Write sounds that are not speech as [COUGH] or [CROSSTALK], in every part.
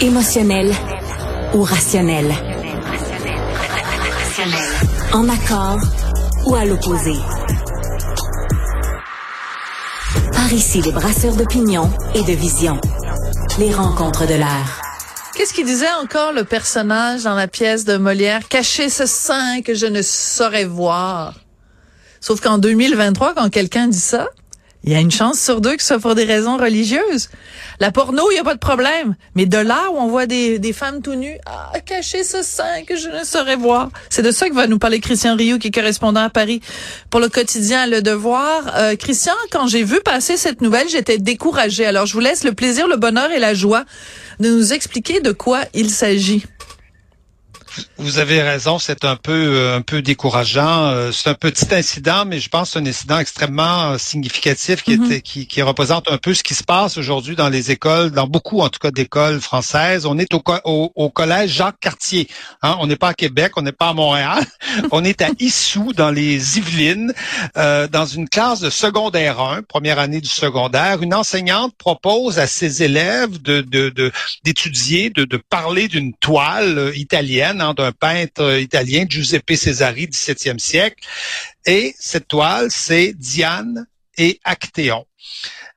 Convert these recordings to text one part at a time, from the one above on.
Émotionnel ou rationnel? En accord ou à l'opposé? Par ici, les brasseurs d'opinion et de vision. Les rencontres de l'air. Qu'est-ce qu'il disait encore le personnage dans la pièce de Molière? Cacher ce sein que je ne saurais voir. Sauf qu'en 2023, quand quelqu'un dit ça, il y a une chance sur deux que ce soit pour des raisons religieuses. La porno, il n'y a pas de problème. Mais de là où on voit des, des femmes tout nues, ah, cacher ce sein que je ne saurais voir. C'est de ça que va nous parler Christian Rioux, qui est correspondant à Paris pour le quotidien Le Devoir. Euh, Christian, quand j'ai vu passer cette nouvelle, j'étais découragée. Alors, je vous laisse le plaisir, le bonheur et la joie de nous expliquer de quoi il s'agit. Vous avez raison, c'est un peu euh, un peu décourageant. Euh, c'est un petit incident, mais je pense que c'est un incident extrêmement euh, significatif qui, mhm. était, qui, qui, représente un peu ce qui se passe aujourd'hui dans les écoles, dans beaucoup en tout cas d'écoles françaises. On est au, au, collège Jacques Cartier. Hein? On n'est pas à Québec, on n'est pas à Montréal. [LAUGHS] on est à Issou, dans les Yvelines, euh, dans une classe de secondaire 1, première année du secondaire. Une enseignante propose à ses élèves de d'étudier, de, de, de parler d'une toile italienne d'un peintre italien, Giuseppe Cesari, 17e siècle. Et cette toile, c'est Diane et Actéon.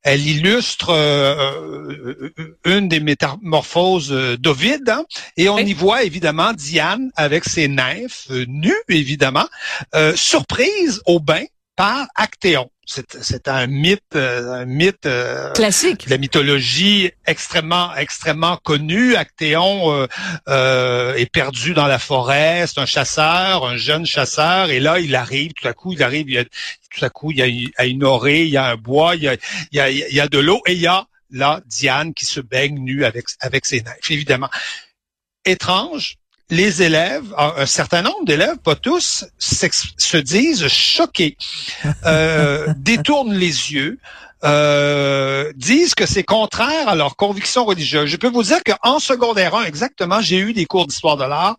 Elle illustre euh, euh, une des métamorphoses d'Ovide, hein, et on y voit évidemment Diane avec ses nymphes, nues évidemment, euh, surprise au bain par Actéon. C'est un mythe, euh, un mythe euh, classique. de la mythologie extrêmement, extrêmement connu. Actéon euh, est perdu dans la forêt, c'est un chasseur, un jeune chasseur, et là il arrive, tout à coup il arrive, il y a, tout à coup il y a, une orée, il y a un bois, il y a, il y a, il y a de l'eau, et il y a là Diane qui se baigne nue avec avec ses nymphes, évidemment. Étrange, les élèves, un certain nombre d'élèves, pas tous, se disent choqués, euh, [LAUGHS] détournent les yeux, euh, disent que c'est contraire à leur conviction religieuse. Je peux vous dire qu'en secondaire 1, exactement, j'ai eu des cours d'histoire de l'art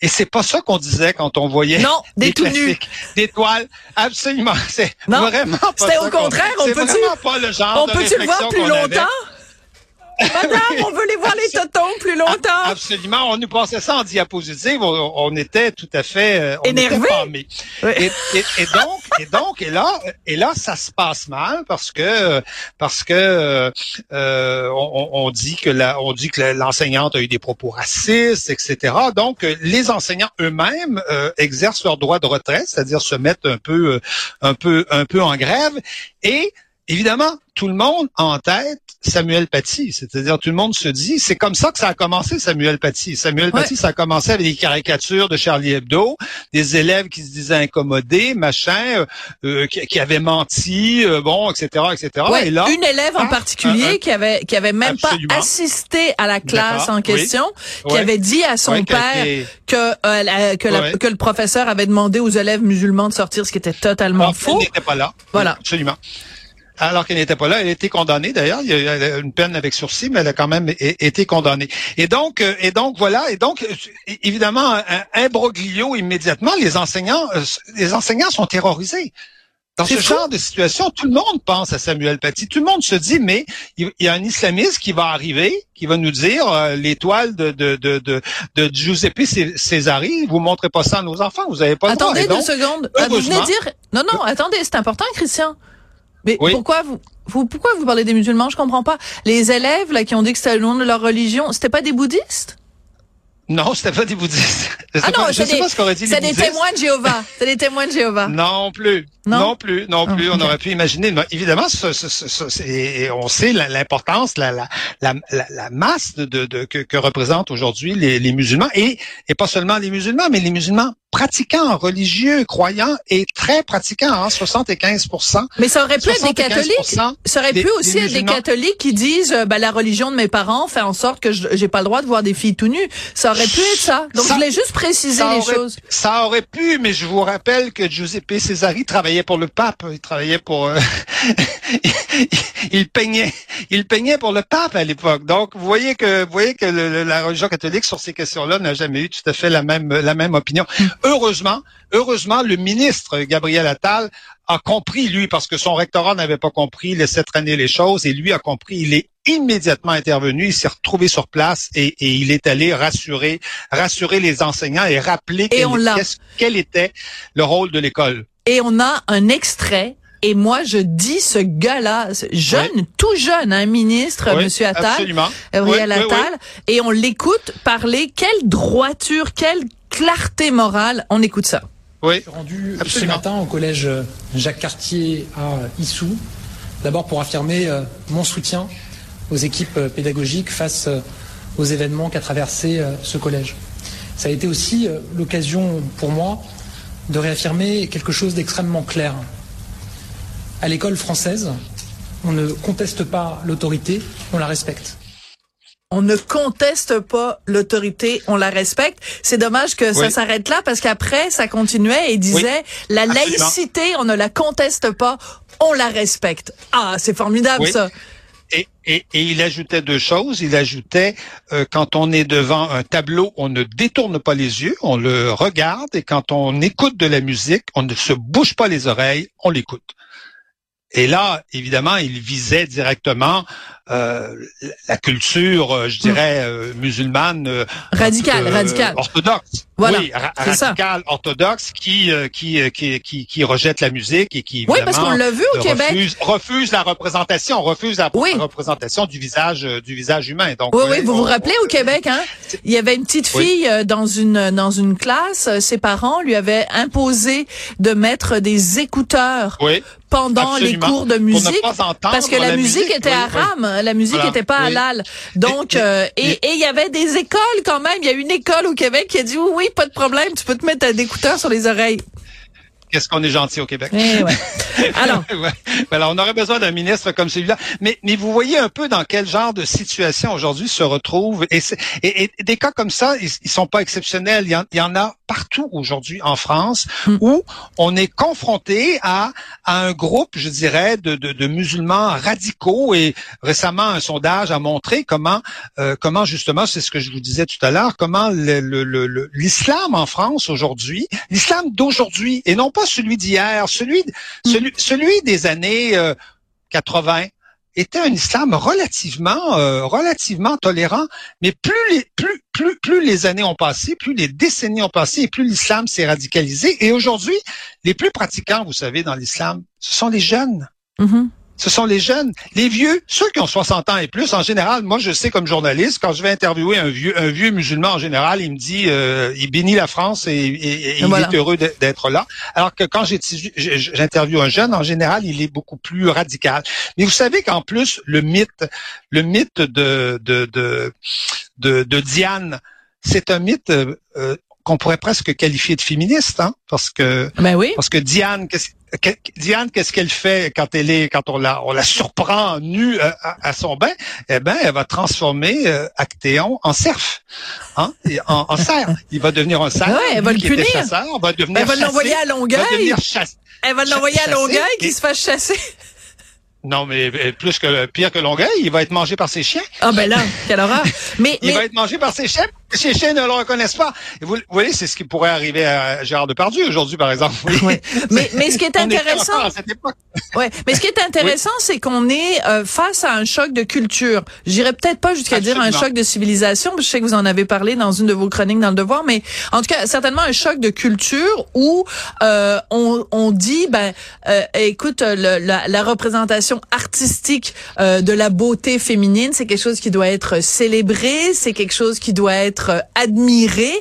et c'est pas ça qu'on disait quand on voyait non, [LAUGHS] des, des des toiles. Absolument, c'est vraiment pas C'était au contraire, on peut pas le genre on peut-tu le voir plus longtemps? Madame, on veut les voir les totons plus longtemps. Absolument. On nous passait ça en diapositive. On, était tout à fait euh, énervé. Et, donc, et donc, et là, et là, ça se passe mal parce que parce que euh, on, dit que la, on dit que l'enseignante a eu des propos racistes, etc. Donc, les enseignants eux-mêmes euh, exercent leur droit de retraite, c'est-à-dire se mettent un peu, un peu, un peu en grève et évidemment, tout le monde en tête Samuel Paty. C'est-à-dire, tout le monde se dit, c'est comme ça que ça a commencé, Samuel Paty. Samuel Paty, ça a commencé avec des caricatures de Charlie Hebdo, des élèves qui se disaient incommodés, machin, euh, euh, qui, avaient menti, euh, bon, etc., etc. Et là, une élève en particulier qui avait qui avait même pas assisté à la classe en question, qui avait dit à son père que que, que le professeur avait demandé aux élèves musulmans de sortir, ce qui était totalement faux. n'était pas là. Voilà. Absolument alors qu'elle n'était pas là. Elle a été condamnée d'ailleurs. Il y a une peine avec sursis, mais elle a quand même été condamnée. Et donc, euh, et donc voilà. Et donc, euh, évidemment, un imbroglio immédiatement. Les enseignants, euh, les enseignants sont terrorisés. Dans ce genre de situation, tout le monde pense à Samuel Paty. Tout le monde se dit, mais il y a un islamiste qui va arriver, qui va nous dire l'étoile de, de, de, de, de Giuseppe Césari, vous montrez pas ça à nos enfants, vous avez pas Attendez deux secondes. Vous venez dire... Non, non, attendez, c'est important, Christian. Mais pourquoi vous, vous, pourquoi vous parlez des musulmans? Je comprends pas. Les élèves là qui ont dit que c'était le nom de leur religion, c'était pas des bouddhistes? Non, [LAUGHS] c'était pas des bouddhistes. Ah non, pas, je sais pas ce qu'aurait dit les des témoins de Jéhovah. C'est des témoins de Jéhovah. Non plus. Non, plus, non plus. on aurait pu imaginer. évidemment, ce, ce, ce, on sait l'importance, la, la, la, la, masse de, de, que, que représentent aujourd'hui les, les musulmans et, et pas seulement les musulmans, mais les musulmans pratiquants, religieux, croyants et très pratiquants, hein, 75% Mais ça aurait pu être des catholiques. Ça aurait pu aussi être des catholiques qui disent, euh, ben, la religion de mes parents fait en sorte que j'ai pas le droit de voir des filles tout nues. Ça aurait pu être ça. Donc, je voulais juste préciser les choses. Ça aurait pu, mais je vous rappelle que Giuseppe Cesari travaillait pour le pape. Il travaillait pour, euh, [LAUGHS] il peignait, il peignait pour le pape à l'époque. Donc, vous voyez que, vous voyez que la religion catholique sur ces questions-là n'a jamais eu tout à fait la même, la même opinion. Heureusement, heureusement, le ministre Gabriel Attal a compris, lui, parce que son rectorat n'avait pas compris, laissait traîner les choses, et lui a compris, il est immédiatement intervenu, il s'est retrouvé sur place et, il est allé rassurer, rassurer les enseignants et rappeler quel était le rôle de l'école. Et on a un extrait et moi, je dis ce gars-là, jeune, tout jeune, un ministre, M. Monsieur Attal, Gabriel Attal, et on l'écoute parler. Quelle droiture, quelle clarté morale. On écoute ça. Oui. Je suis rendu ce matin au collège Jacques Cartier à Issou, d'abord pour affirmer euh, mon soutien aux équipes euh, pédagogiques face euh, aux événements qu'a traversé ce collège. Ça a été aussi l'occasion pour moi de réaffirmer quelque chose d'extrêmement clair à l'école française, on ne conteste pas l'autorité, on la respecte. On ne conteste pas l'autorité, on la respecte. C'est dommage que ça s'arrête là parce qu'après, ça continuait et disait la laïcité, on ne la conteste pas, on la respecte. Ah, c'est formidable ça. Et, il ajoutait deux choses. Il ajoutait, euh, quand on est devant un tableau, on ne détourne pas les yeux, on le regarde, et quand on écoute de la musique, on ne se bouge pas les oreilles, on l'écoute. Et là, évidemment, il visait directement euh, la culture, euh, je dirais, euh, musulmane radicale, radicale, orthodoxe. Voilà, oui, radicale, orthodoxe, qui, qui, qui, qui, qui rejette la musique et qui oui, parce qu'on l'a vu au Québec, refuse, la représentation, refuse la représentation du visage, du visage humain. Donc, oui, oui, vous vous rappelez au Québec, hein, il y avait une petite fille dans une dans une classe, ses parents lui avaient imposé de mettre des écouteurs oui pendant les cours de musique parce que la, musique, était haram, la musique n'était pas halal. Donc euh, et il y avait des écoles quand même, il y a une école au Québec qui a dit oui, oui, pas de problème, tu peux te mettre des écouteurs sur les oreilles. Qu'est-ce qu'on est gentil au Québec. Eh ouais. [LAUGHS] Alors, Alors, on aurait besoin d'un ministre comme celui-là. Mais, mais vous voyez un peu dans quel genre de situation aujourd'hui se retrouve. Et, et, des cas comme ça, ils, ils sont pas exceptionnels. Il y en, a partout aujourd'hui en France hmm. où on est confronté à, à un groupe, je dirais, de, de, de, musulmans radicaux. Et récemment, un sondage a montré comment, euh, comment justement, c'est ce que je vous disais tout à l'heure, comment l'islam en France aujourd'hui, l'islam d'aujourd'hui, et non pas celui d'hier, celui, celui, celui des années 80 euh, était un islam relativement euh, relativement tolérant, mais plus les plus plus plus les années ont passé, plus les décennies ont passé et plus l'islam s'est radicalisé. Et aujourd'hui, les plus pratiquants, vous savez dans l'islam, ce sont les jeunes. Mm-hmm ce sont les jeunes. Les vieux, ceux qui ont 60 ans et plus, en général, moi je sais comme journaliste, quand je vais interviewer un vieux, un vieux musulman en général, il me dit, euh, il bénit la France et, il est heureux d'être là. Alors que quand j'interviewe un jeune, en général, il est beaucoup plus radical. Mais vous savez qu'en plus, le mythe, le mythe de, de, de, de, Diane, c'est un mythe euh, qu'on pourrait presque qualifier de féministe, hein, parce que ben oui. parce que Diane, qu'est-ce Diane, qu'est-ce qu'elle fait quand elle est, quand on la, on la surprend nue euh, à, son bain? Eh ben, elle va transformer euh, Actéon en cerf, hein, en, en cerf. Il va devenir un cerf. Ouais, elle va le punir. Chasseur, va devenir elle va l'envoyer à Longueuil. Elle va l'envoyer à Longueuil qui se fasse chasser. Non, mais euh, plus que pire que Longueuil, il va être mangé par ses chiens. Ah ben là, quelle horreur. Mais il va être mangé par ses chiens. Ses chiens ne le reconnaissent pas. vous, voyez, c'est ce qui pourrait arriver à Gérard Depardieu aujourd'hui, par exemple. [LAUGHS] Mais, mais ce qui est intéressant, ouais, mais ce qui est intéressant, c'est qu'on est euh, face à un choc de culture. J'irais peut-être pas jusqu'à dire un choc de civilisation. Je sais que vous en avez parlé dans une de vos chroniques dans le Devoir, mais en tout cas, certainement un choc de culture où euh, on, on dit, ben, euh, écoute, le, la, la représentation artistique euh, de la beauté féminine, c'est quelque chose qui doit être célébré, c'est quelque chose qui doit être euh, admiré,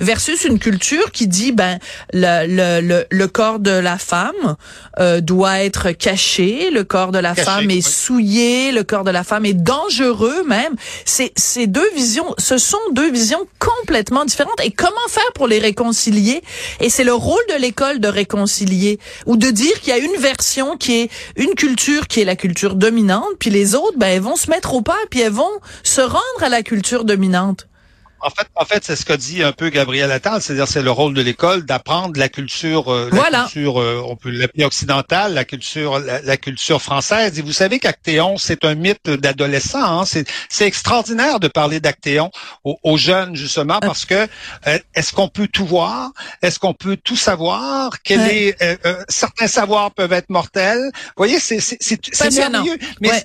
versus une culture qui dit ben le, le, le, corps de la femme euh, doit être caché, le corps de la femme est souillé, le corps de la femme est dangereux même. C'est ces deux visions, ce sont deux visions complètement différentes. Et comment faire pour les réconcilier? Et c'est le rôle de l'école de réconcilier ou de dire qu'il y a une version qui est une culture qui qui est la culture dominante, puis les autres, ben, elles vont se mettre au pas, puis elles vont se rendre à la culture dominante. En fait, en fait, c'est ce qu'a dit un peu Gabriel Attal, c'est-à-dire c'est le rôle de l'école d'apprendre la culture, euh, la Voilà. culture, euh, on peut l'appeler occidentale, la culture, la, la culture française. Et vous savez qu'Actéon, c'est un mythe d'adolescent. Hein. C'est, extraordinaire de parler d'Actéon aux, aux jeunes justement parce que euh, est-ce qu'on peut tout voir? Est-ce qu'on peut tout savoir? Quel Ouais. est euh, euh, certains savoirs peuvent être mortels? Vous voyez, c'est merveilleux. Mais Ouais.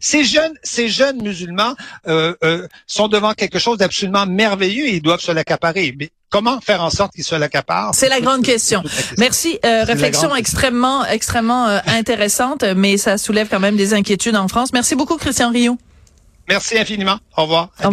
ces jeunes, ces jeunes musulmans euh, euh, sont devant quelque chose d'absolument merveilleux et ils doivent se l'accaparer. Mais comment faire en sorte qu'ils se l'accaparent? C'est la grande question. toute la question. Merci. Euh, réflexion extrêmement, extrêmement euh, intéressante, mais ça soulève quand même des inquiétudes en France. Merci beaucoup, Christian Rio. Merci infiniment. Au revoir. À Au revoir.